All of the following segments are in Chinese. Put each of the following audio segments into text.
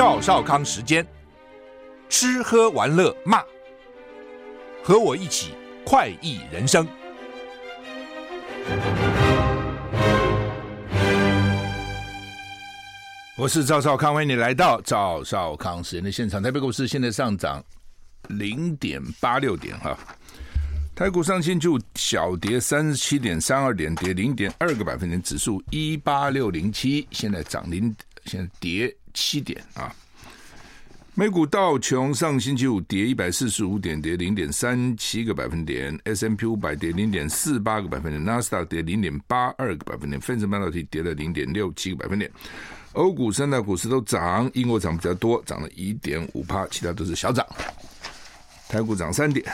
赵少康时间，吃喝玩乐骂，和我一起快意人生。我是赵少康，欢迎你来到赵少康时间的现场。台北股市现在上涨零点八六点哈。台股上星就小跌三十七点三二点，跌零点二个百分点，指数一八六零七，现在涨零，现在跌七点啊。美股道琼上星期五跌一百四十五点，跌零点三七个百分点；S M P 五百跌零点四八个百分点；纳斯达跌零点八二个百分点；费城半导体跌了零点六七个百分点。欧股三大股市都涨，英国涨比较多，涨了一点五趴，其他都是小涨。台股涨三点。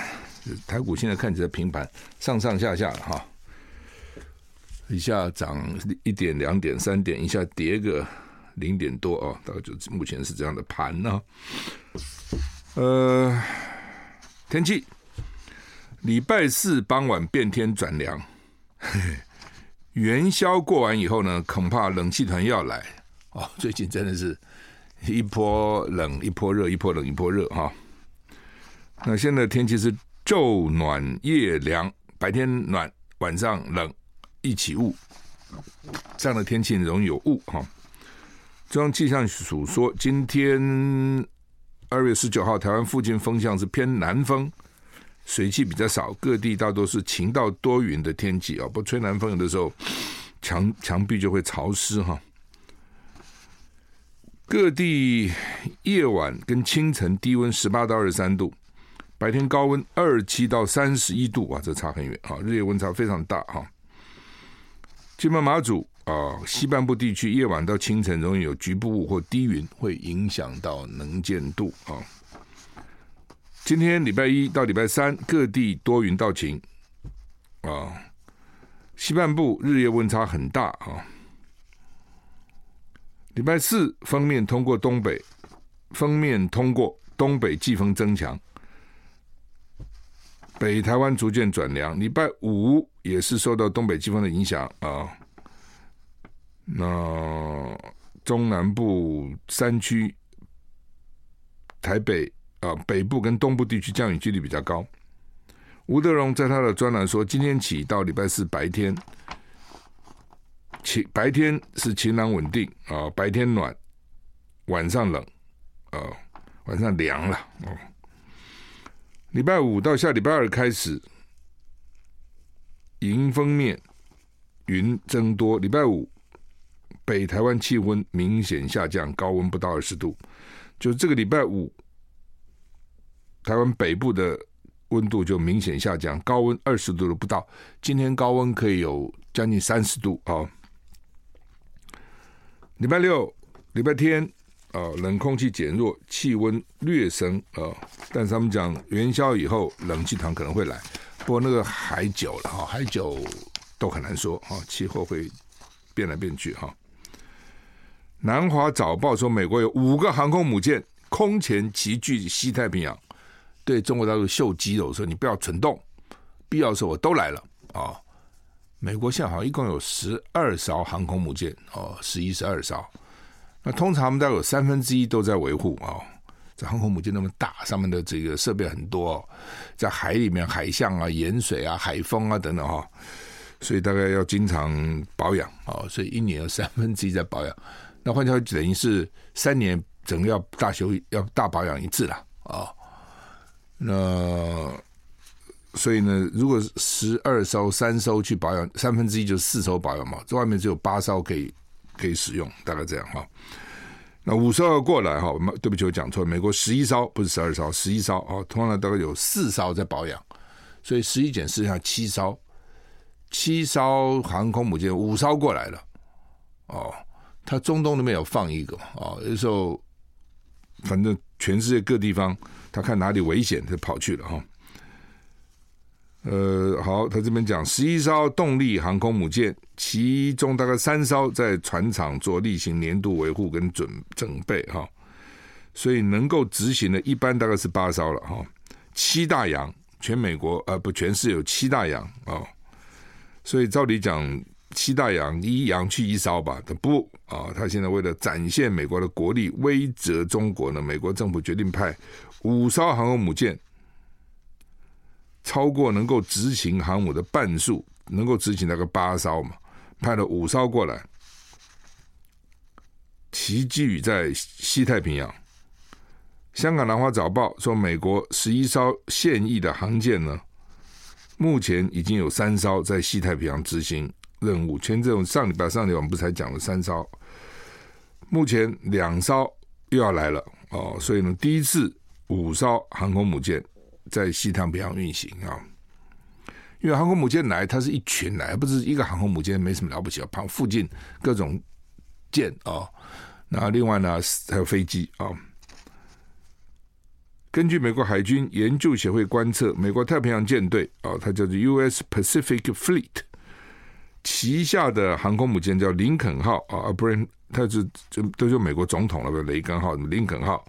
台股现在看起来平盘，上上下下哈，一下涨一点、两点、三点，一下跌个零点多哦，大概就目前是这样的盘呢。呃，天气，礼拜四傍晚变天转凉，元宵过完以后呢，恐怕冷气团要来哦。最近真的是一波冷一波热，一波冷一波热哈。那现在天气是。昼暖夜凉，白天暖，晚上冷，一起雾，这样的天气容易有雾哈。中央气象署说，今天二月十九号，台湾附近风向是偏南风，水汽比较少，各地大多是晴到多云的天气啊。不吹南风，有的时候墙墙壁就会潮湿哈。各地夜晚跟清晨低温十八到二十三度。白天高温二七到三十一度，哇，这差很远啊！日夜温差非常大哈。金门马祖啊，西半部地区夜晚到清晨容易有局部雾或低云，会影响到能见度啊。今天礼拜一到礼拜三，各地多云到晴啊。西半部日夜温差很大啊。礼拜四锋面通过东北，锋面通过东北季风增强。北台湾逐渐转凉，礼拜五也是受到东北季风的影响啊。那中南部山区、台北啊北部跟东部地区降雨几率比较高。吴德荣在他的专栏说，今天起到礼拜四白天晴，白天是晴朗稳定啊，白天暖，晚上冷啊，晚上凉了哦。礼拜五到下礼拜二开始，迎风面云增多。礼拜五北台湾气温明显下降，高温不到二十度。就这个礼拜五，台湾北部的温度就明显下降，高温二十度都不到。今天高温可以有将近三十度啊。礼拜六、礼拜天。啊，冷空气减弱，气温略升啊，但是他们讲元宵以后冷气团可能会来，不过那个还久了哈，还久都很难说哈，气候会变来变去哈。南华早报说，美国有五个航空母舰空前齐聚西太平洋，对中国大陆秀肌肉，说你不要蠢动，必要的时候我都来了啊。美国现在好像一共有十二艘航空母舰哦，十一十二艘。那通常我们大概有三分之一都在维护啊，这航空母舰那么大，上面的这个设备很多，在海里面海象啊、盐水啊、海风啊等等哈，所以大概要经常保养啊，所以一年有三分之一在保养。那换句话等于是三年整个要大修要大保养一次了啊。那所以呢，如果十二艘三艘去保养，三分之一就是四艘保养嘛，这外面只有八艘可以。可以使用，大概这样哈。那五艘要过来哈，对不起，我讲错了。美国十一艘不是十二艘，十一艘啊。通常大概有四艘在保养，所以十一减四，下七艘，七艘航空母舰，五艘过来了。哦，他中东那边有放一个啊，有时候反正全世界各地方，他看哪里危险，他跑去了哈。呃，好，他这边讲十一艘动力航空母舰，其中大概三艘在船厂做例行年度维护跟准准备哈，所以能够执行的，一般大概是八艘了哈。七大洋，全美国呃不全市有七大洋啊，所以照理讲，西大洋一洋去一艘吧，不啊，他现在为了展现美国的国力，威慑中国呢，美国政府决定派五艘航空母舰，超过能够执行航母的半数，能够执行那个八艘嘛，派了五艘过来，齐聚在西太平洋。香港《南华早报》说，美国十一艘现役的航舰呢，目前已经有三艘在西太平洋执行。任务，前这种上礼拜、上礼拜我们不是才讲了三艘，目前两艘又要来了哦，所以呢，第一次五艘航空母舰在西太平洋运行啊。因为航空母舰来，它是一群来，不是一个航空母舰，没什么了不起啊，旁附近各种舰啊，那另外呢还有飞机啊。根据美国海军研究协会观测，美国太平洋舰队啊，它叫做 U.S. Pacific Fleet。旗下的航空母舰叫林肯号啊，不是它是就都是美国总统了吧？雷根号、林肯号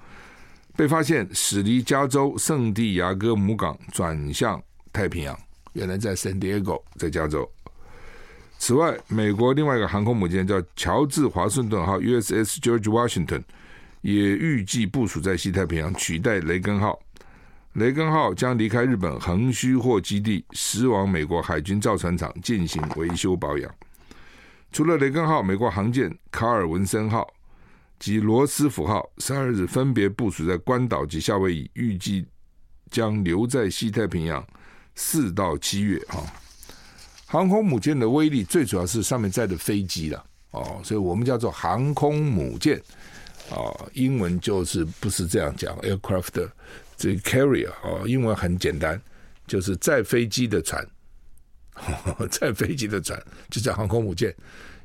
被发现驶离加州圣地亚哥母港转向太平洋，原来在圣地亚哥，在加州。此外，美国另外一个航空母舰叫乔治华盛顿号 （USS George Washington） 也预计部署在西太平洋，取代雷根号。雷根号将离开日本横须贺基地，驶往美国海军造船厂进行维修保养。除了雷根号，美国航舰卡尔文森号及罗斯福号十二日分别部署在关岛及夏威夷，预计将留在西太平洋四到七月。哈，航空母舰的威力最主要是上面载的飞机了哦，所以我们叫做航空母舰啊，英文就是不是这样讲，aircraft。这个 carrier 哦，英文很简单，就是载飞机的船，载飞机的船就叫航空母舰，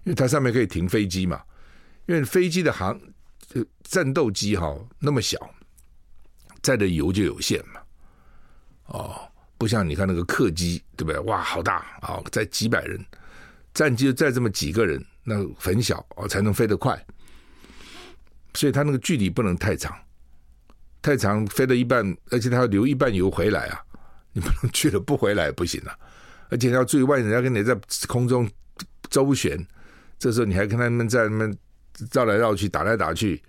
因为它上面可以停飞机嘛。因为飞机的航战斗机哈那么小，载的油就有限嘛。哦，不像你看那个客机，对不对？哇，好大啊，载几百人，战机就载这么几个人，那很小哦，才能飞得快。所以它那个距离不能太长。太长，飞了一半，而且他要留一半油回来啊！你不能去了不回来不行啊！而且要注意，万一人家跟你在空中周旋，这时候你还跟他们在那边绕来绕去、打来打去，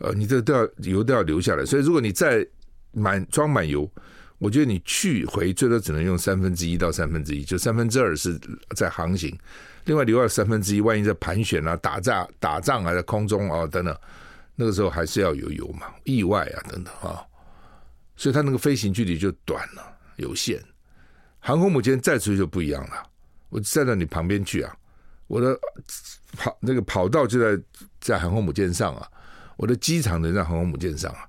呃，你这都要油都要留下来。所以，如果你再满装满油，我觉得你去回最多只能用三分之一到三分之一，就三分之二是在航行，另外留了三分之一，万一在盘旋啊、打仗、打仗啊，在空中啊等等。那个时候还是要有油嘛，意外啊等等啊，所以它那个飞行距离就短了，有限。航空母舰载出去就不一样了，我站到你旁边去啊，我的跑那个跑道就在在航空母舰上啊，我的机场能在航空母舰上啊，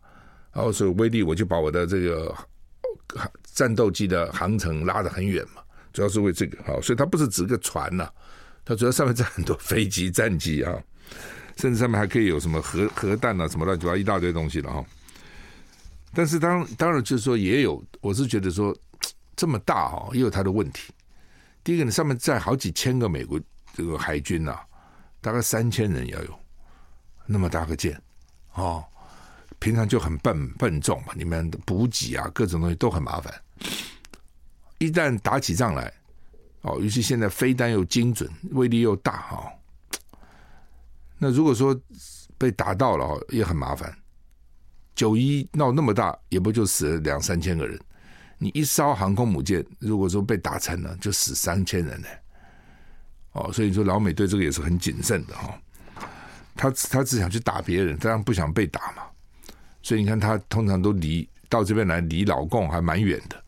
然后所以威力我就把我的这个战斗机的航程拉得很远嘛，主要是为这个啊，所以它不是只个船呐、啊，它主要上面载很多飞机、战机啊。甚至上面还可以有什么核核弹啊，什么乱七八糟一大堆东西的哈。但是当当然就是说也有，我是觉得说这么大哦，也有它的问题。第一个，你上面载好几千个美国这个海军呐，大概三千人要有那么大个舰哦，平常就很笨笨重嘛，里面补给啊，各种东西都很麻烦。一旦打起仗来，哦，尤其现在飞弹又精准，威力又大哈。那如果说被打到了哦，也很麻烦。九一闹那么大，也不就死了两三千个人。你一艘航空母舰，如果说被打沉了，就死三千人呢。哦，所以说老美对这个也是很谨慎的哈。他他只想去打别人，当然不想被打嘛。所以你看，他通常都离到这边来，离老共还蛮远的。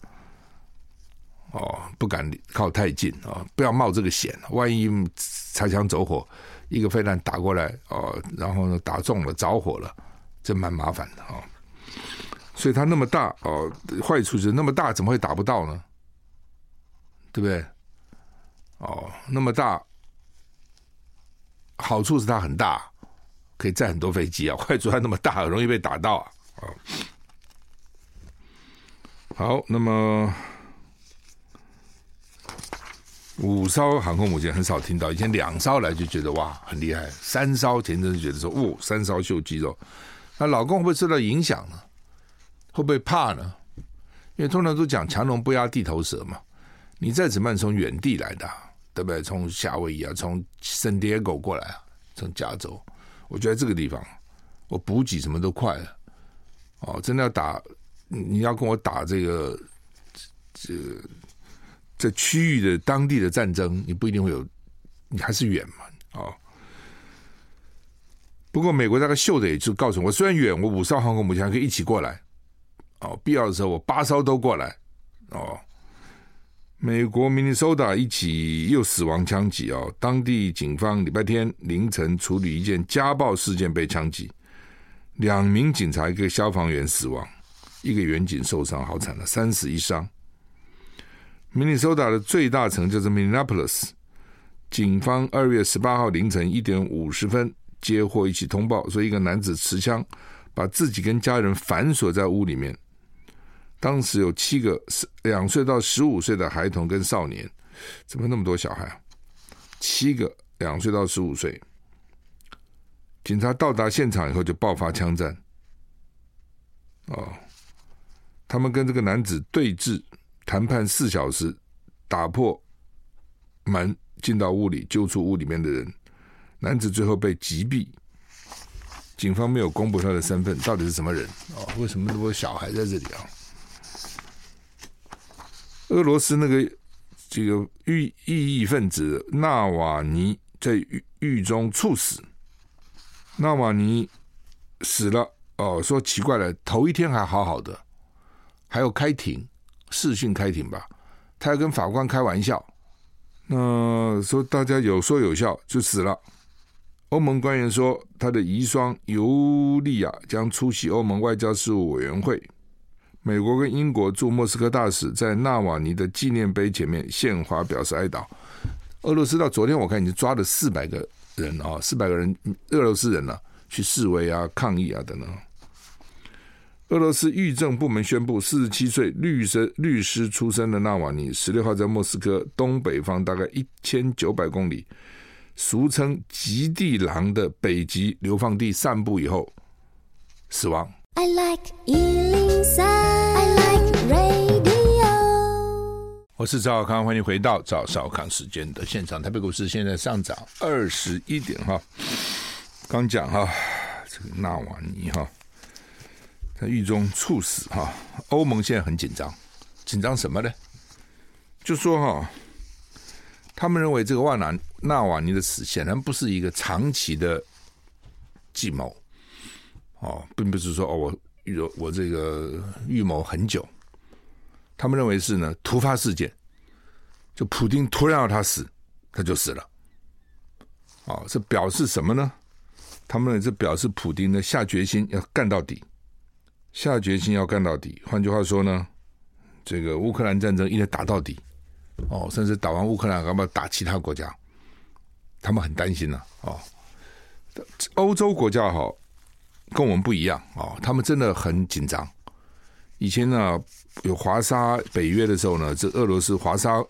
哦，不敢靠太近啊，不要冒这个险，万一擦枪走火。一个飞弹打过来哦，然后呢打中了着火了，这蛮麻烦的啊、哦。所以它那么大哦，坏处是那么大，怎么会打不到呢？对不对？哦，那么大，好处是它很大，可以载很多飞机啊。坏处它那么大，容易被打到啊。好，那么。五艘航空母舰很少听到，以前两艘来就觉得哇很厉害，三艘前阵子觉得说哦三艘秀肌肉，那老公会不会受到影响呢？会不会怕呢？因为通常都讲强龙不压地头蛇嘛，你再怎么样从远地来的，对不对？从夏威夷啊，从圣地亚哥过来啊，从加州，我觉得这个地方，我补给什么都快了。哦，真的要打，你要跟我打这个这这区域的当地的战争，你不一定会有，你还是远嘛，哦。不过美国大概秀的也就告诉我，虽然远，我五艘航空母舰可以一起过来，哦，必要的时候我八艘都过来，哦。美国明尼苏达一起又死亡枪击哦，当地警方礼拜天凌晨处理一件家暴事件被枪击，两名警察一个消防员死亡，一个员警受伤，好惨了，三死一伤。明尼苏达的最大城就是 Minneapolis，警方二月十八号凌晨一点五十分接获一起通报，说一个男子持枪把自己跟家人反锁在屋里面。当时有七个两岁到十五岁的孩童跟少年，怎么那么多小孩啊？七个两岁到十五岁，警察到达现场以后就爆发枪战。哦，他们跟这个男子对峙，谈判四小时，打破门进到屋里，救出屋里面的人。男子最后被击毙。警方没有公布他的身份，到底是什么人？哦，为什么那么多小孩在这里啊？俄罗斯那个这个异异议分子纳瓦尼在狱狱中猝死，纳瓦尼死了哦，说奇怪了，头一天还好好的，还有开庭视讯开庭吧，他还跟法官开玩笑，那说大家有说有笑就死了。欧盟官员说，他的遗孀尤利亚将出席欧盟外交事务委员会。美国跟英国驻莫斯科大使在纳瓦尼的纪念碑前面献花表示哀悼。俄罗斯到昨天我看已经抓了四百个人啊，四百个人俄罗斯人呢、去示威啊、抗议啊等等。俄罗斯狱政部门宣布，四十七岁律师律师出身的纳瓦尼十六号在莫斯科东北方大概一千九百公里，俗称“极地狼”的北极流放地散步以后死亡。I like 103, I like radio 我是赵小康，欢迎回到赵少康时间的现场。台北股市现在上涨二十一点哈。刚讲哈，这个纳瓦尼哈在狱中猝死哈。欧盟现在很紧张，紧张什么呢？就说哈，他们认为这个万纳纳瓦尼的死显然不是一个长期的计谋哦，并不是说哦，我预我这个预谋很久。他们认为是呢突发事件，就普丁突然要他死，他就死了。哦，这表示什么呢？他们认为这表示普丁呢下决心要干到底，下决心要干到底。换句话说呢，这个乌克兰战争一定打到底。哦，甚至打完乌克兰，要不要打其他国家？他们很担心呢、哦，欧洲国家哈跟我们不一样哦，他们真的很紧张。以前呢，有华沙北约的时候呢，这俄罗斯华沙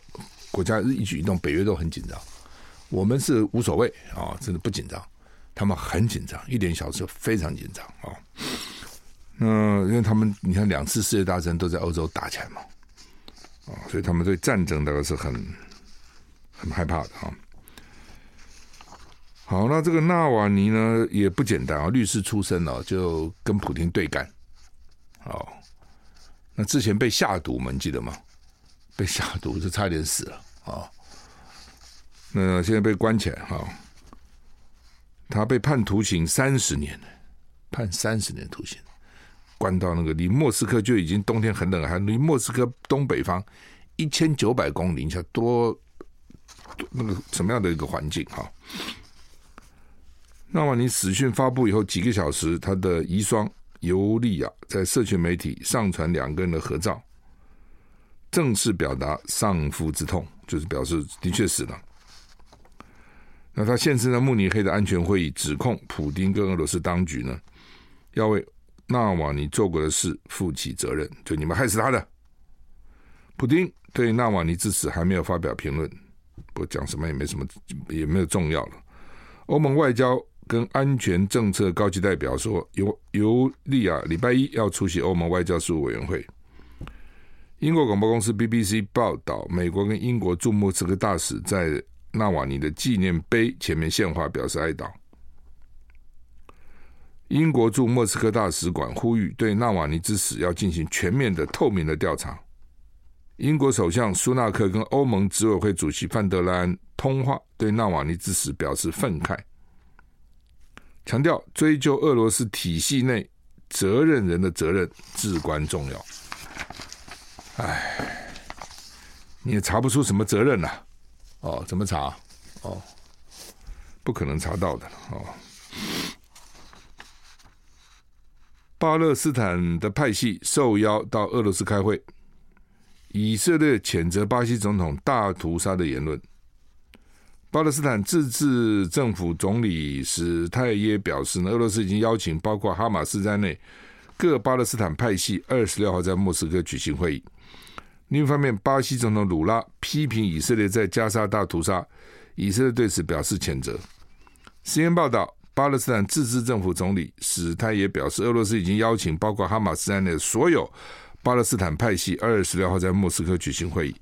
国家一举一动，北约都很紧张。我们是无所谓啊，真的不紧张。他们很紧张，一点小事非常紧张啊。嗯因为他们，你看两次世界大战都在欧洲打起来嘛，啊，所以他们对战争大概是很很害怕的哈。好，那这个纳瓦尼呢也不简单啊，律师出身哦，就跟普丁对干，哦。那之前被下毒，你们记得吗？被下毒就差点死了啊、那现在被关起来哈、他被判徒刑三十年，判三十年徒刑，关到那个离莫斯科就已经冬天很冷，还离莫斯科东北方一千九百公里，你想多那个什么样的一个环境哈？那么你死讯发布以后几个小时，他的遗孀。尤利亚在社群媒体上传两个人的合照，正式表达丧夫之痛，就是表示的确死了。那他现身在慕尼黑的安全会议，指控普丁跟俄罗斯当局呢，要为纳瓦尼做过的事负起责任，就你们害死他的。普丁对纳瓦尼之死还没有发表评论，不讲什么也没什么，也没有重要了。欧盟外交。跟安全政策高级代表说，尤尤利亚礼拜一要出席欧盟外交事务委员会。英国广播公司 BBC 报道，美国跟英国驻莫斯科大使在纳瓦尼的纪念碑前面献花，表示哀悼。英国驻莫斯科大使馆呼吁对纳瓦尼之死要进行全面的、透明的调查。英国首相苏纳克跟欧盟执委会主席范德莱恩通话，对纳瓦尼之死表示愤慨，强调追究俄罗斯体系内责任人的责任至关重要。哎，你也查不出什么责任呐？哦，怎么查？哦，不可能查到的哦。巴勒斯坦的派系受邀到俄罗斯开会，以色列谴责巴西总统大屠杀的言论。巴勒斯坦自治政府总理史泰耶表示呢，俄罗斯已经邀请包括哈马斯在内各巴勒斯坦派系二十六号在莫斯科举行会议。另一方面，巴西总统鲁拉批评以色列在加沙大屠杀，以色列对此表示谴责。CNN 报道。巴勒斯坦自治政府总理史泰也表示，俄罗斯已经邀请包括哈马斯在内的所有巴勒斯坦派系二十六号在莫斯科举行会议。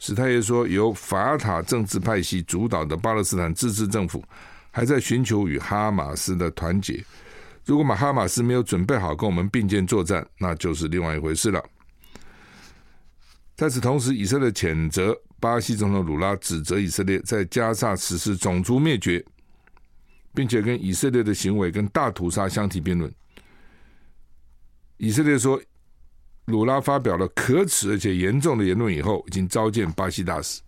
史泰也说，由法塔政治派系主导的巴勒斯坦自治政府还在寻求与哈马斯的团结。如果马哈马斯没有准备好跟我们并肩作战，那就是另外一回事了。在此同时，以色列谴责巴西总统鲁拉，指责以色列在加沙实施种族灭绝。并且跟以色列的行为跟大屠杀相提并论。以色列说，鲁拉发表了可耻而且严重的言论以后，已经召见巴西大使。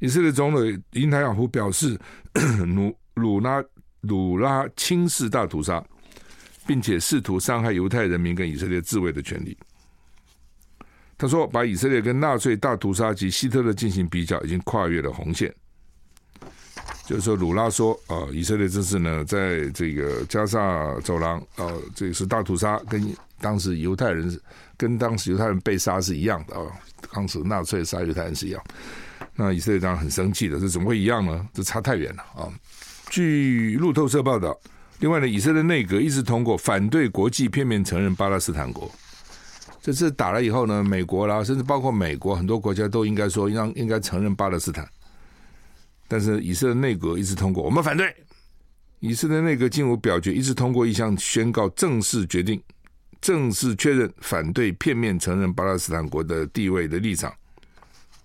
以色列总理内塔尼亚胡表示，鲁鲁拉鲁拉轻视大屠杀，并且试图伤害犹太人民跟以色列自卫的权利。他说，把以色列跟纳粹大屠杀及希特勒进行比较，已经跨越了红线。就是说，鲁拉说，呃，以色列这次呢，在这个加沙走廊，呃，这是大屠杀，跟当时犹太人，跟当时犹太人被杀是一样的啊、当时纳粹杀犹太人是一样。那以色列当然很生气的，这怎么会一样呢？这差太远了啊！据路透社报道，另外呢，以色列内阁一直通过反对国际片面承认巴勒斯坦国。这次打了以后呢，美国啦，甚至包括美国很多国家都应该说，应应该承认巴勒斯坦。但是以色列内阁一致通过，我们反对。以色列内阁进入表决一致通过一项宣告，正式决定，正式确认反对片面承认巴勒斯坦国的地位的立场，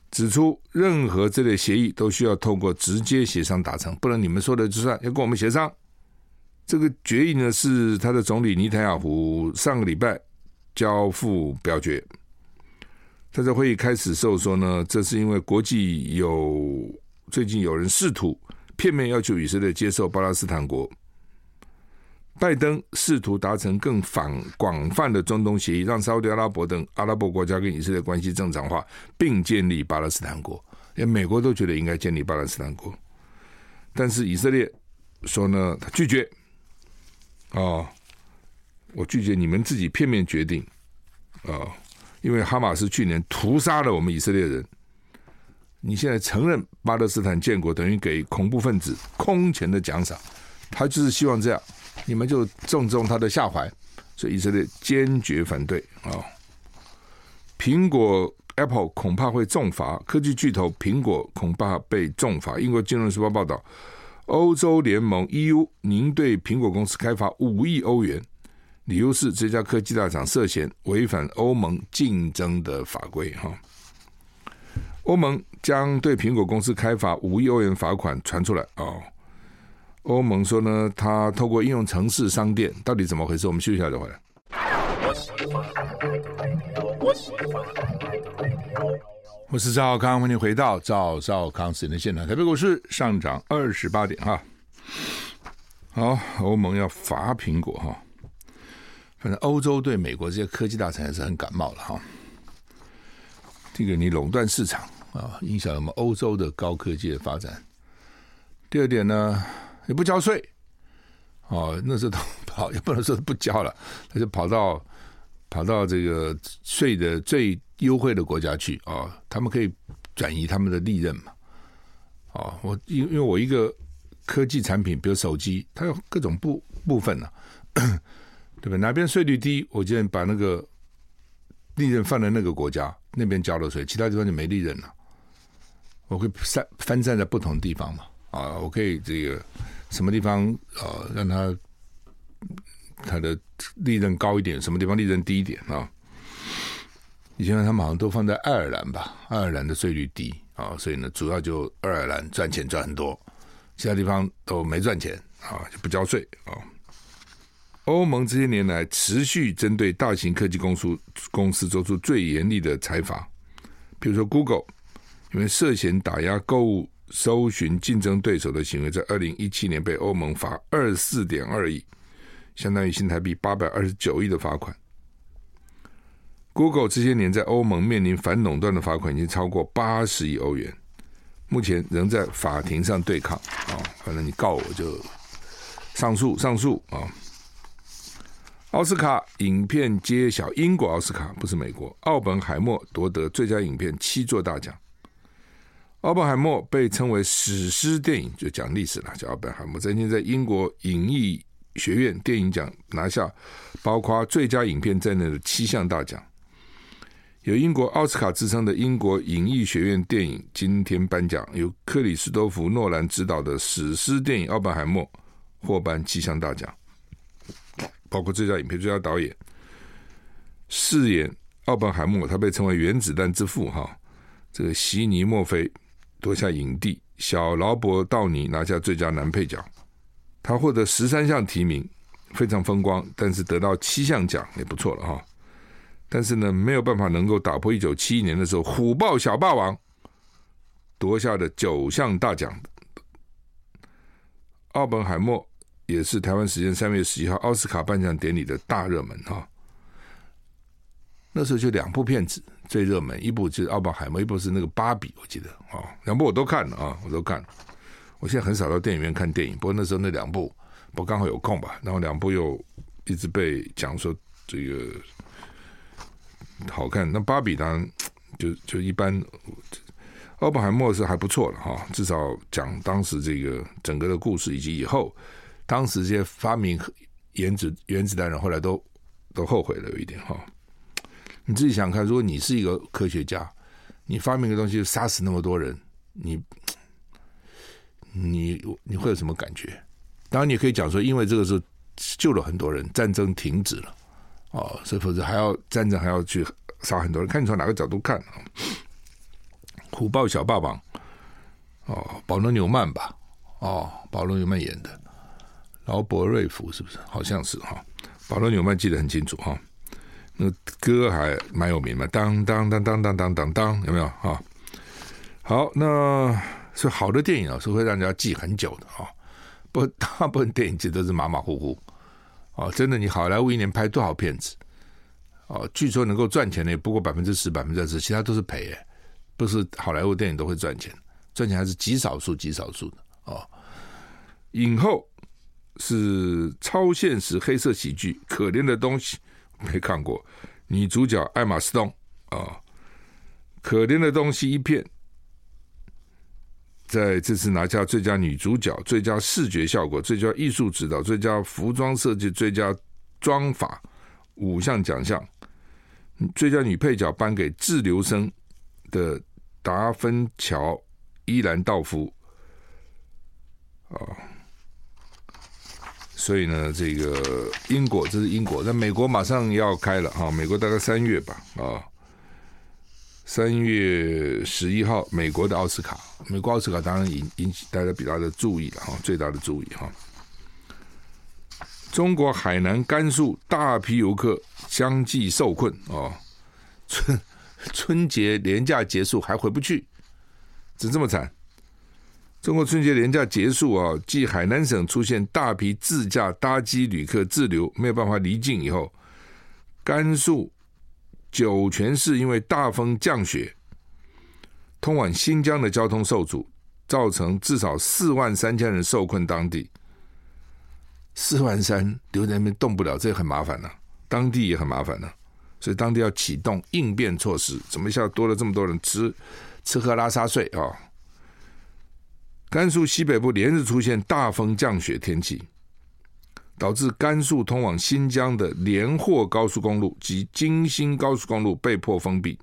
指出任何这类协议都需要透过直接协商达成，不能你们说的就算，要跟我们协商。这个决议呢，是他的总理尼坦雅胡上个礼拜交付表决。他在会议开始时候说呢，这是因为国际有。最近有人试图片面要求以色列接受巴勒斯坦国，拜登试图达成更广广泛的中东协议，让沙乌地阿拉伯等阿拉伯国家跟以色列关系正常化，并建立巴勒斯坦国。连美国都觉得应该建立巴勒斯坦国，但是以色列说呢，他拒绝。哦，我拒绝你们自己片面决定哦，因为哈马斯去年屠杀了我们以色列人。你现在承认巴勒斯坦建国，等于给恐怖分子空前的奖赏，他就是希望这样，你们就正中他的下怀，所以以色列坚决反对啊、苹果 Apple 恐怕会重罚，科技巨头苹果恐怕被重罚。英国金融时报报道，欧洲联盟 EU 拟对苹果公司开罚五亿欧元，理由是这家科技大厂涉嫌违反欧盟竞争的法规哈。欧盟将对苹果公司开罚五亿欧元罚款传出来哦。欧盟说呢，他透过应用城市商店，到底怎么回事？我们休息一下再回来。我是赵少康，欢迎回到赵赵康新的现场。台北股市上涨二十八点哈。好，欧盟要罚苹果哈。反正欧洲对美国这些科技大厂还是很感冒了哈。这个你垄断市场。啊，影响我们欧洲的高科技的发展。第二点呢，也不交税，哦，那时候跑，也不能说不交了，他就跑到跑到这个税的最优惠的国家去啊、他们可以转移他们的利润嘛。哦，我因因为我一个科技产品，比如手机，它有各种部部分呢、啊，对吧？哪边税率低，我就把那个利润放在那个国家那边交了税，其他地方就没利润了。我会散分散在不同地方嘛，啊，我可以这个什么地方啊，让它它的利润高一点，什么地方利润低一点啊？以前他们好像都放在爱尔兰吧，爱尔兰的税率低啊，所以呢，主要就爱尔兰赚钱赚很多，其他地方都没赚钱啊，就不交税啊。欧盟这些年来持续针对大型科技公司公司做出最严厉的裁罚，比如说 Google，因为涉嫌打压购物搜寻竞争对手的行为，在二零一七年被欧盟罚二四点二亿，相当于新台币八百二十九亿的罚款。Google 这些年在欧盟面临反垄断的罚款已经超过八十亿欧元，目前仍在法庭上对抗啊，反正你告我就上诉上诉啊。奥斯卡影片揭晓，英国奥斯卡不是美国，奥本海默夺得最佳影片七座大奖。奥本海默被称为史诗电影，就讲历史了，叫奥本海默。曾经在英国影艺学院电影奖拿下包括最佳影片在内的七项大奖。有英国奥斯卡之称的英国影艺学院电影今天颁奖，由克里斯多弗诺兰执导的史诗电影《奥本海默》获颁七项大奖，包括最佳影片、最佳导演。饰演奥本海默，他被称为“原子弹之父”哈。这个席尼·墨菲夺下影帝，小劳勃·道尼拿下最佳男配角。他获得十三项提名，非常风光，但是得到七项奖也不错了哈。但是呢，没有办法能够打破一九七一年的时候虎豹小霸王夺下的九项大奖。奥本海默也是台湾时间三月十一号奥斯卡颁奖典礼的大热门哈。那时候就两部片子最热门，一部就是奥本海默，一部是那个芭比，我记得啊，两部我都看了啊，我都看了。我现在很少到电影院看电影，不过那时候那两部，不刚好有空吧，然后两部又一直被讲说这个。好看，那芭比当然就就一般。奥本海默是还不错了哈，至少讲当时这个整个的故事，以及以后当时这些发明原子原子弹的后来都都后悔了有一点哈。你自己想看，如果你是一个科学家，你发明个东西杀死那么多人，你你你会有什么感觉？当然你可以讲说，因为这个时候救了很多人，战争停止了。哦，所以否则还要战争，还要去杀很多人。看你从哪个角度看啊？虎豹小霸王，哦，保罗纽曼吧？哦，保罗纽曼演的，劳勃瑞福是不是？好像是哈。保罗纽曼记得很清楚哈。那歌还蛮有名嘛，当当当当当当当当，有没有哈？好，那是好的电影啊，是会让人家记很久的啊。不，大部分电影记得都是马马虎虎。哦，真的，你好莱坞一年拍多少片子？哦，据说能够赚钱的也不过百分之十、百分之二十，其他都是赔。哎，不是好莱坞电影都会赚钱，赚钱还是极少数、极少数的。哦，影后是超现实黑色喜剧《可怜的东西》，没看过。女主角艾玛斯东啊，《可怜的东西》一片。在这次拿下最佳女主角、最佳视觉效果、最佳艺术指导、最佳服装设计、最佳妆法五项奖项，最佳女配角颁给滞留生的达芬乔·伊兰道夫。啊，所以呢，这个英国这是英国，那美国马上要开了哈，美国大概三月吧，啊。三月十一号，美国的奥斯卡，美国奥斯卡当然引引起大家比较的注意了哈，最大的注意哈。中国海南、甘肃大批游客相继受困哦，春春节连假结束还回不去，怎这么惨？中国春节连假结束啊，继海南省出现大批自驾搭机旅客滞留没有办法离境以后，甘肃。酒泉市因为大风降雪，通往新疆的交通受阻，造成至少四万三千人受困当地。四万三留在那边动不了，这很麻烦了。当地也很麻烦了，所以当地要启动应变措施。怎么一下多了这么多人吃吃喝拉撒睡啊？甘肃西北部连日出现大风降雪天气。导致甘肃通往新疆的连霍高速公路及京新高速公路被迫封闭。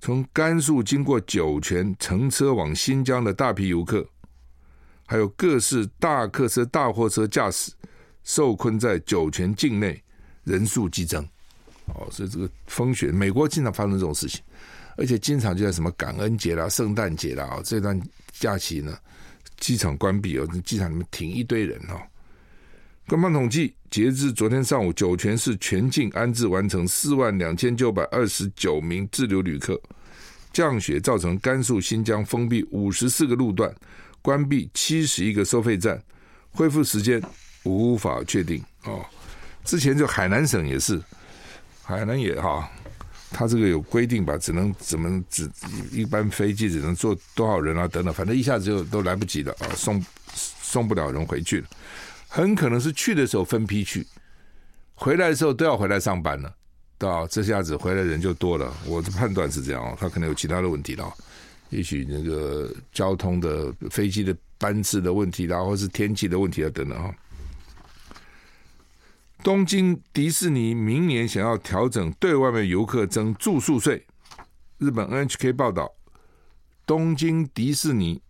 从甘肃经过酒泉乘车往新疆的大批游客，还有各式大客车、大货车驾驶受困在酒泉境内，人数激增。哦，所以这个风雪，美国经常发生这种事情，而且经常就在什么感恩节啦、圣诞节啦啊这段假期呢，机场关闭哦，机场里面停一堆人哦。官方统计，截至昨天上午，酒泉市全境安置完成四万两千九百二十九名滞留旅客。降雪造成甘肃、新疆封闭五十四个路段，关闭七十一个收费站，恢复时间无法确定哦。之前就海南省也是，海南也哈，他这个有规定吧，只能怎么只一般飞机只能坐多少人啊等等，反正一下子就都来不及了啊，送送不了人回去了，很可能是去的时候分批去，回来的时候都要回来上班了。到这下子回来人就多了，我的判断是这样，他可能有其他的问题了，也许那个交通的飞机的班次的问题然后是天气的问题啊等等哈。东京迪士尼明年想要调整对外面游客征住宿税，日本 NHK 报道，东京迪士尼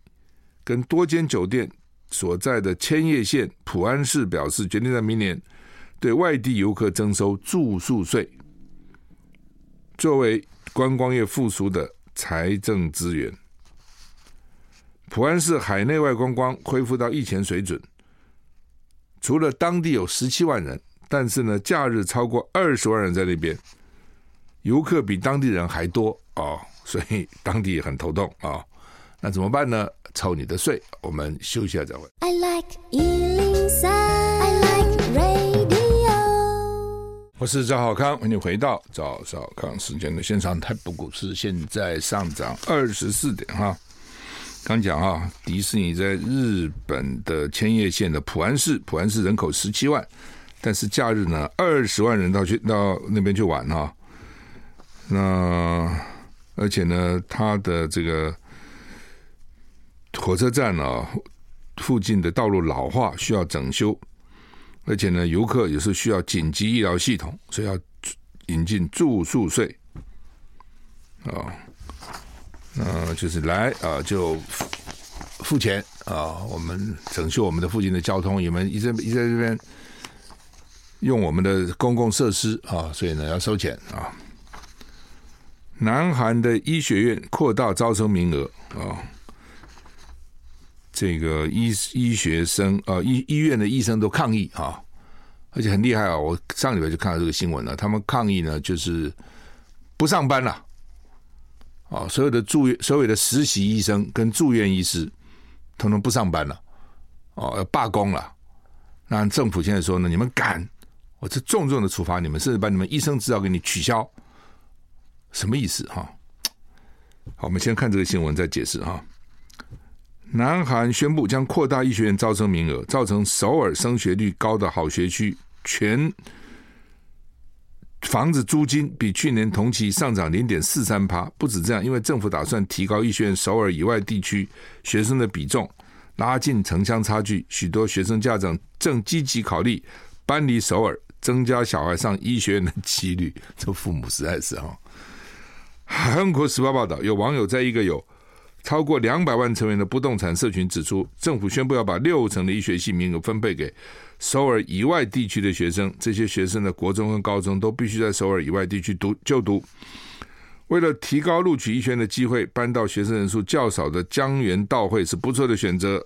跟多间酒店所在的千叶县浦安市表示，决定在明年对外地游客征收住宿税。作为观光业复苏的财政资源，浦安市海内外观光恢复到疫前水准。除了当地有十七万人，但是呢，假日超过二十万人在那边，游客比当地人还多啊、哦，所以当地也很头痛啊、哦。那怎么办呢？抽你的税。我们休息一下再会。I like 103, I like radio 我是赵少康，欢迎回到赵少康时间的现场。台北股市现在上涨二十四点哈。刚讲啊，迪士尼在日本的千叶县的普安市，普安市人口十七万，但是假日呢，二十万人到去到那边去玩哈。那而且呢，它的这个火车站啊附近的道路老化，需要整修。而且呢，游客也是需要紧急医疗系统，所以要引进住宿税啊，那就是来啊，就付钱啊，我们整修我们的附近的交通，你们一直一直在这边用我们的公共设施啊，所以呢要收钱啊。南韩的医学院扩大招生名额啊。这个医医学生啊、医医院的医生都抗议啊，而且很厉害啊！我上礼拜就看到这个新闻了，他们抗议呢，就是不上班了啊，所有的住院、所有的实习医生跟住院医师，统统不上班了，哦，要罢工了。那政府现在说呢，你们敢，我这重重的处罚你们，甚至把你们医生执照给你取消，什么意思哈？好，我们先看这个新闻再解释哈。南韩宣布将扩大医学院招生名额，造成首尔升学率高的好学区全房子租金比去年同期上涨零点四三趴。不止这样，因为政府打算提高医学院首尔以外地区学生的比重，拉近城乡差距。许多学生家长正积极考虑搬离首尔，增加小孩上医学院的几率。这父母实在是哈。韩国时报报道，有网友在一个有。超过两百万成员的不动产社群指出，政府宣布要把六成的医学系名额分配给首尔以外地区的学生。这些学生的国中和高中都必须在首尔以外地区读就读。为了提高录取医学院的机会，搬到学生人数较少的江原道会是不错的选择。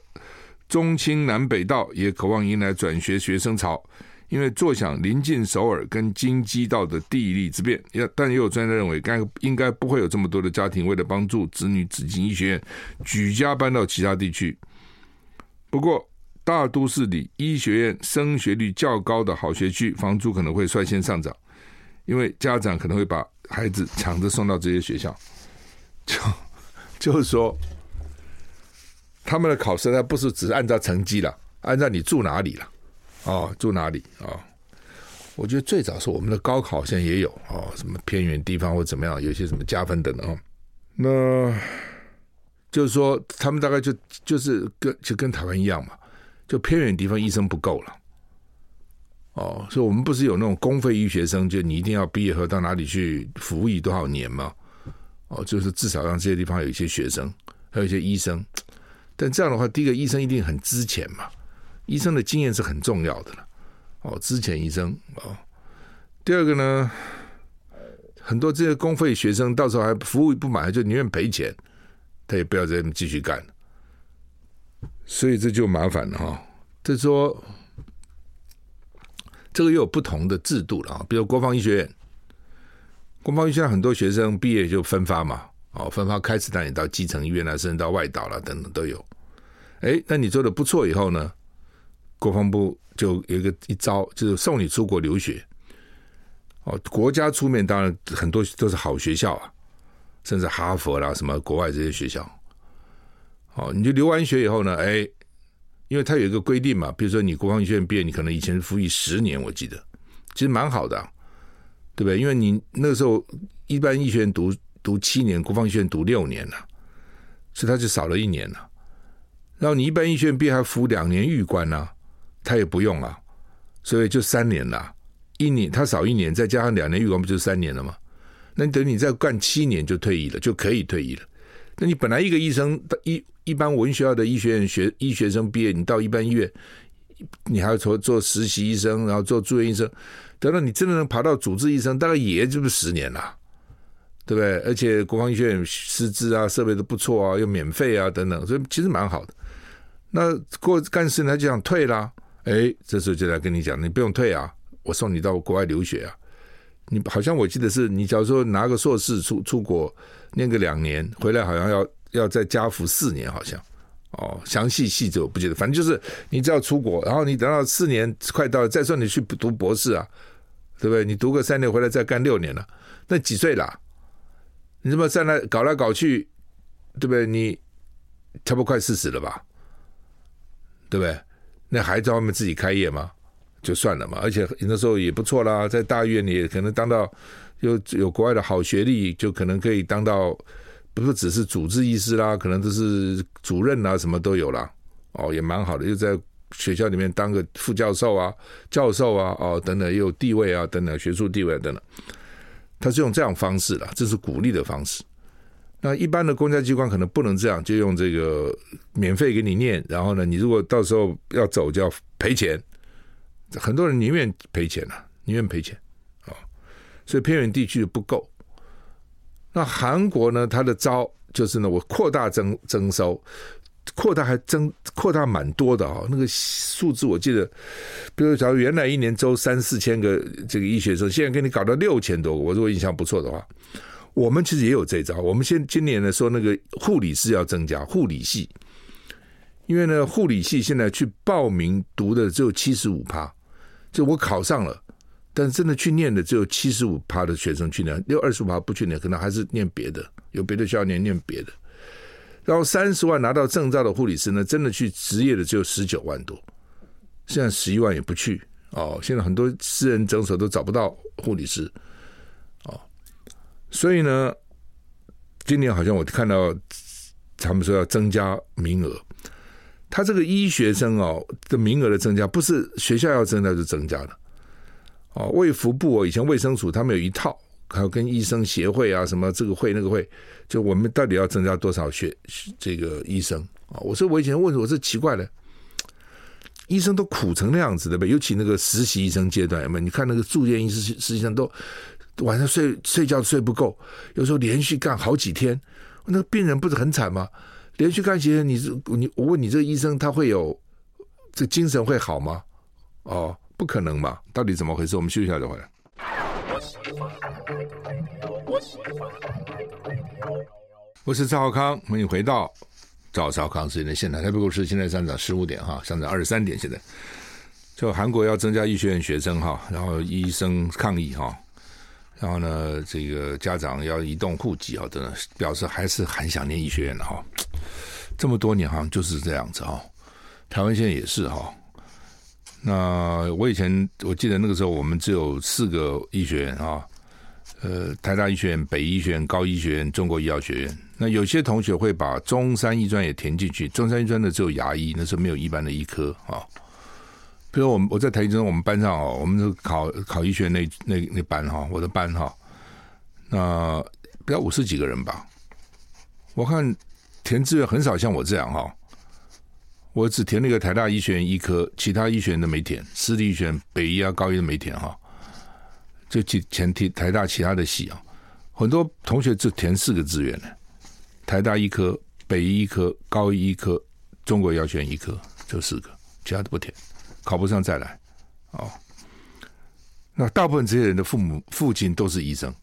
中青南北道也渴望迎来转学学生潮。因为坐享临近首尔跟京畿道的地利之便，也但也有专家认为，该应该不会有这么多的家庭为了帮助子女挤进医学院，举家搬到其他地区。不过，大都市里医学院升学率较高的好学区，房租可能会率先上涨，因为家长可能会把孩子抢着送到这些学校。就就是说，他们的考试，呢不是只是按照成绩了，按照你住哪里了。哦，住哪里啊、哦？我觉得最早是我们的高考，现在也有哦，什么偏远地方或怎么样，有些什么加分等等哦。那就是说，他们大概就就是跟就跟台湾一样嘛，就偏远地方医生不够了。哦，所以我们不是有那种公费医学生，就你一定要毕业后到哪里去服役多少年吗？哦，就是至少让这些地方有一些学生，还有一些医生。但这样的话，第一个医生一定很值钱嘛，医生的经验是很重要的了。哦，资浅医生哦。第二个呢，很多这些公费学生到时候还服务不满，就宁愿赔钱，他也不要再继续干。所以这就麻烦了哈。这说这个又有不同的制度了啊，比如国防医学院，国防医学院很多学生毕业就分发嘛。哦，分发开始带你到基层医院啊，甚至到外岛了等等都有。哎，那你做的不错以后呢，国防部就有一个一招，就是送你出国留学。哦，国家出面，当然很多都是好学校啊，甚至哈佛啦什么国外这些学校。哦，你就留完学以后呢，哎，因为他有一个规定嘛，比如说你国防医学院毕业，你可能以前服役十年，我记得其实蛮好的，对不对？因为你那个时候一般医学院读。读七年，国防医学院读六年了，所以他就少了一年了。然后你一般医学院毕业还服两年预官呢，他也不用啊，所以就三年了。一年他少一年，再加上两年预官，不就三年了吗？那你等你再干七年就退役了，就可以退役了。那你本来一个医生，一一般文学校的医学院学医学生毕业，你到一般医院，你还要做做实习医生，然后做住院医生，等到你真的能爬到主治医生，大概也就是十年了。对不对？而且国防医学院师资啊，设备都不错啊，又免费啊，等等，所以其实蛮好的。那过干事呢就想退啦，哎，这时候就来跟你讲，你不用退啊，我送你到国外留学啊。你好像我记得是你，假如说拿个硕士出出国念个两年，回来好像要要再加服四年，好像哦，详细细则我不记得，反正就是你只要出国，然后你等到四年快到，再说你去读博士啊，对不对？你读个三年回来再干六年了，那几岁了？你这么在那搞来搞去，对不对？你差不多快四十了吧，对不对？那还在外面自己开业吗？就算了嘛。而且那时候也不错啦，在大医院里可能当到有有国外的好学历，就可能可以当到，不是只是主治医师啦，可能都是主任啊，什么都有啦。哦，也蛮好的，又在学校里面当个副教授啊、教授啊，哦等等，也有地位啊，等等，学术地位啊等等。他是用这样方式的，这是鼓励的方式。那一般的公家机关可能不能这样，就用这个免费给你念，然后呢，你如果到时候要走就要赔钱。很多人宁愿赔钱啊，宁愿赔钱啊。所以偏远地区不够。那韩国呢，他的招就是呢，我扩大征征收。扩大还增扩大蛮多的啊，那个数字我记得，比如假如原来一年招三四千个这个医学生，现在给你搞到六千多个，我如果印象不错的话，我们其实也有这招。我们现今年呢说那个护理师要增加护理系，因为呢护理系现在去报名读的只有七十五趴，就我考上了，但是真的去念的只有七十五趴的学生去念，六二十五趴不去念，可能还是念别的，有别的学校念念别的。然后三十万拿到证照的护理师呢，真的去执业的只有十九万多，现在十一万也不去哦。现在很多私人诊所都找不到护理师，所以呢，今年好像我看到他们说要增加名额，他这个医学生哦的名额的增加，不是学校要增加就增加了哦。卫福部哦，以前卫生署他们有一套。还有跟医生协会啊，什么这个会那个会，就我们到底要增加多少学这个医生啊？我说我以前问我是奇怪的，医生都苦成那样子的呗，尤其那个实习医生阶段，有没有？你看那个住院医师实习生都晚上睡睡觉睡不够，有时候连续干好几天，那个病人不是很惨吗？连续干几天，你是你我问你这个医生他会有这精神会好吗？哦，不可能嘛？到底怎么回事？我们休息一下再回来。我是赵少康，欢迎回到赵少康时间的现场。台北股市现在上涨十五点哈，上涨二十三点。现在就韩国要增加医学院学生哈，然后医生抗议哈，然后呢，这个家长要移动户籍啊等等，表示还是很想念医学院的哈。这么多年好像就是这样子哈，台湾现在也是哈。那我以前我记得那个时候，我们只有四个医学院啊，呃，台大医学院、北医学院、高医学院、中国医药学院。那有些同学会把中山医专也填进去，中山医专的只有牙医，那时候没有一般的医科啊。比如我们我在台中，我们班上哦，我们是考考医学那那那班哈，我的班哈，那不要五十几个人吧。我看填志愿很少像我这样哈，我只填那个台大医学院医科，其他医学院都没填，私立医学院北医啊、高医都没填哈，就填填台大其他的系啊，很多同学只填四个志愿呢，台大医科、北医医科、高医医科、中国药学院医科，就四个，其他都不填，考不上再来哦。那大部分这些人的父母、父亲都是医生，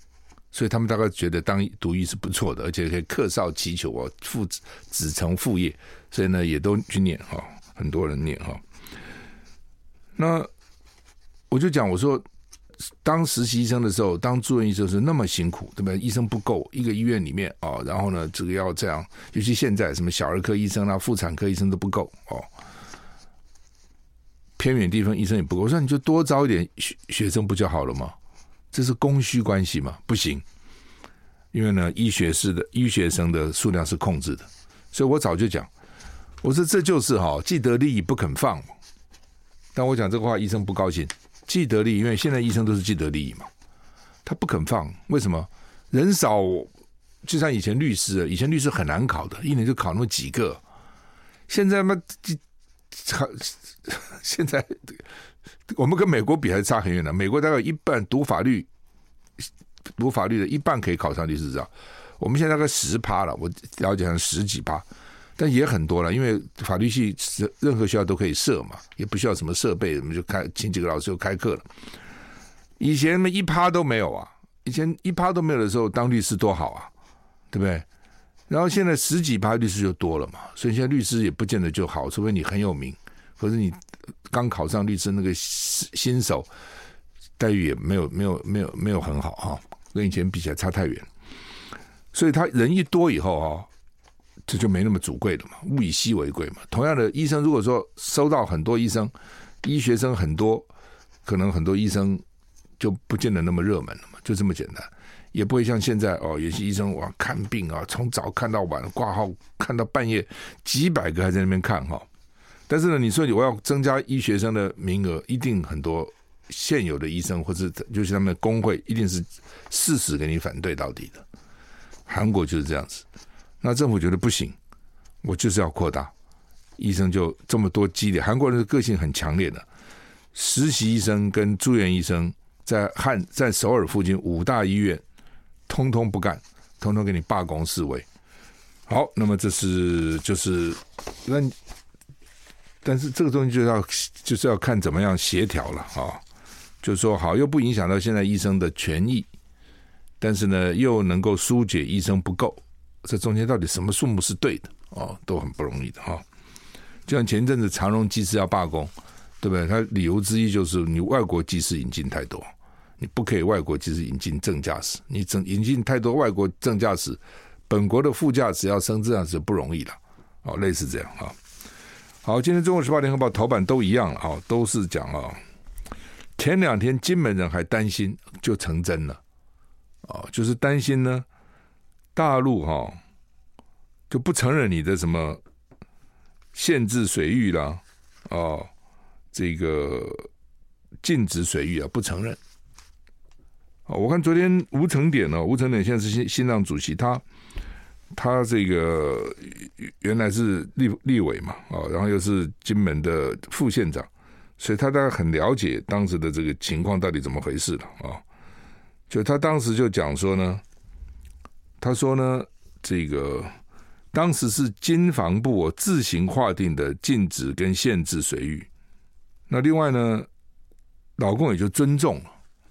所以他们大概觉得当读医是不错的，而且可以克绍祈求啊，父子承父业，所以呢也都去念哈，很多人念哈。那我就讲，我说当实习医生的时候，当住院医生是那么辛苦，对不对？医生不够，一个医院里面啊，然后呢，这个要这样，尤其现在什么小儿科医生啊、妇产科医生都不够哦。偏远地方医生也不够，我说你就多招一点学学生不就好了吗？这是供需关系吗？不行，因为呢，医学士的医学生的数量是控制的，所以我早就讲，我说这就是哈既得利益不肯放。但我讲这个话，医生不高兴。既得利益，因为现在医生都是既得利益嘛，他不肯放，为什么？人少，就像以前律师，以前律师很难考的，一年就考那么几个，现在嘛，差。现在我们跟美国比还差很远的。美国大概一半读法律，读法律的一半可以考上律师证。我们现在大概十趴了，我了解上十几趴，但也很多了。因为法律系任何学校都可以设嘛，也不需要什么设备，我们就开请几个老师就开课了。以前嘛一趴都没有啊，以前一趴都没有的时候，当律师多好啊，对不对？然后现在十几排律师就多了嘛，所以现在律师也不见得就好，除非你很有名。可是你刚考上律师，那个新手待遇也没有没有没有没有很好哈，跟以前比起来差太远。所以他人一多以后哈，这就没那么主贵了嘛，物以稀为贵嘛。同样的，医生如果说收到很多医生，医学生很多，可能很多医生就不见得那么热门了嘛，就这么简单，也不会像现在哦，有些医生哇看病啊，从早看到晚，挂号看到半夜，几百个还在那边看哈。但是呢，你说我要增加医学生的名额，一定很多现有的医生或者就是他们的工会，一定是誓死给你反对到底的。韩国就是这样子，那政府觉得不行，我就是要扩大医生，就这么多激烈。韩国人的个性很强烈的，实习医生跟住院医生在汉在首尔附近五大医院，通通不干，通通给你罢工示威。好，那么这是就是那。但是这个东西就要就是要看怎么样协调了啊，就是说好又不影响到现在医生的权益，但是呢又能够疏解医生不够，这中间到底什么数目是对的哦，都很不容易的哈。就像前一阵子长荣技师要罢工，对不对？他理由之一就是你外国技师引进太多，你不可以外国机师引进正驾驶，你整引进太多外国正驾驶，本国的副驾驶要升正驾驶不容易了哦，类似这样哈。好，今天《中国时报》、《联合报》头版都一样了啊，都是讲啊。前两天金门人还担心，就成真了啊，就是担心呢，大陆哈就不承认你的什么限制水域啦，哦，这个禁止水域啊，不承认。我看昨天吴成典呢，吴成典现在是新新浪主席，他。他这个原来是立立委嘛，啊，然后又是金门的副县长，所以他大概很了解当时的这个情况到底怎么回事了啊。就他当时就讲说呢，他说呢，这个当时是经防部自行划定的禁止跟限制水域，那另外呢，老共也就尊重，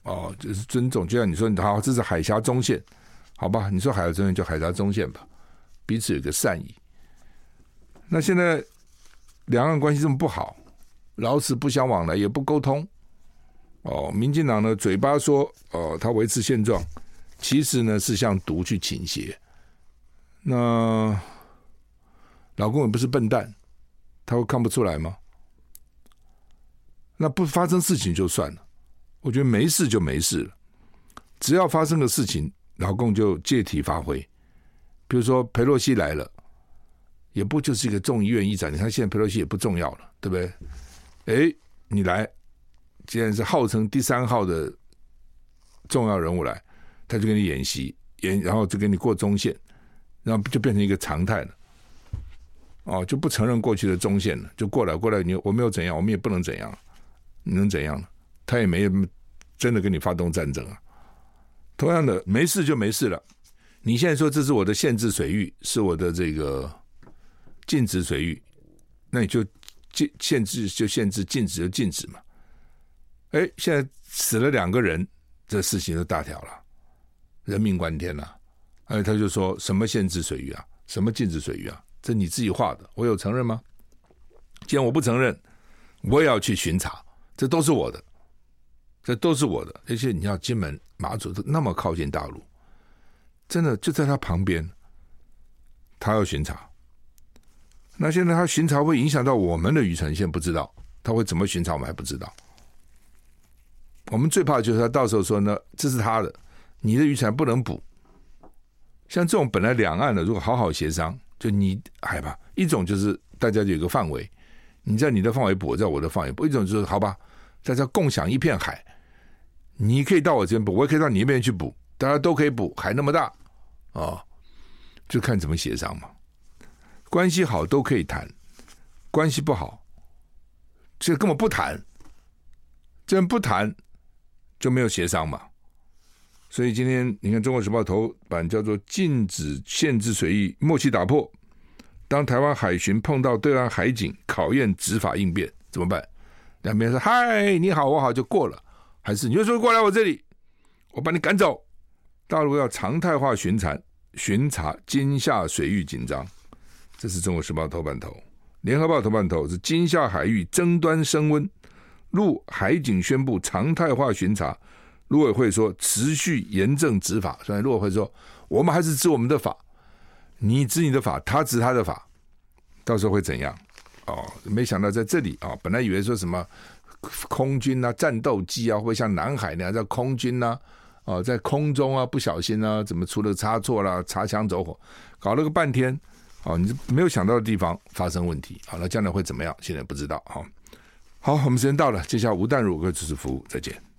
哦，就是尊重，就像你说，你好，这是海峡中线，好吧？你说海峡中线就海峡中线吧。彼此有个善意，那现在两岸关系这么不好，老死不相往来，也不沟通。哦，民进党呢，嘴巴说哦，他维持现状，其实呢是向独去倾斜。那老公也不是笨蛋，他会看不出来吗？那不发生事情就算了，我觉得没事就没事了，只要发生个事情，老公就借题发挥。比如说佩洛西来了，也不就是一个众议院议长？你看现在佩洛西也不重要了，对不对？哎，你来，既然是号称第三号的重要人物来，他就跟你演习，演，然后就给你过中线，然后就变成一个常态了。哦，就不承认过去的中线了，就过来过来，你我没有怎样，我们也不能怎样，你能怎样呢？他也没真的跟你发动战争啊。同样的，没事就没事了。你现在说这是我的限制水域，是我的这个禁止水域，那你就禁限制就限制，禁止就禁止嘛。哎，现在死了两个人，这事情就大条了，人命关天了。哎，他就说什么限制水域啊，什么禁止水域啊？这你自己画的，我有承认吗？既然我不承认，我也要去巡查，这都是我的，这都是我的。而且你要金门、马祖都那么靠近大陆，真的就在他旁边，他要巡查。那现在他巡查会影响到我们的渔船，现在不知道他会怎么巡查，我们还不知道。我们最怕就是他到时候说呢，这是他的，你的渔船不能捕。像这种本来两岸的，如果好好协商。就你海吧，一种就是大家有个范围，你在你的范围捕，我在我的范围捕；一种就是好吧，大家共享一片海，你可以到我这边补，我也可以到你那边去补，大家都可以补，海那么大啊、哦，就看怎么协商嘛。关系好都可以谈，关系不好，这根本不谈，这不谈就没有协商嘛。所以今天你看《中国时报》头版叫做“禁止限制水域默契打破”，当台湾海巡碰到对岸海警，考验执法应变怎么办？两边说：“嗨，你好，我好，就过了。”还是你就说过来我这里，我把你赶走。大陆要常态化巡查，巡查金厦水域紧张，这是《中国时报》头版头。《联合报》头版头是金厦海域争端升温，陆海警宣布常态化巡查。陆委会说持续严正执法，所以陆委会说我们还是执我们的法，你执你的法，他执他的法，到时候会怎样？哦，没想到在这里啊、哦，本来以为说什么空军啊、战斗机啊，会像南海那样在空军呐、哦，在空中啊不小心啊，怎么出了差错啦，擦枪走火，搞了个半天，哦，你没有想到的地方发生问题，好了，将来会怎么样？现在不知道。好，好，我们时间到了，接下来吴淡如何支持服务，再见。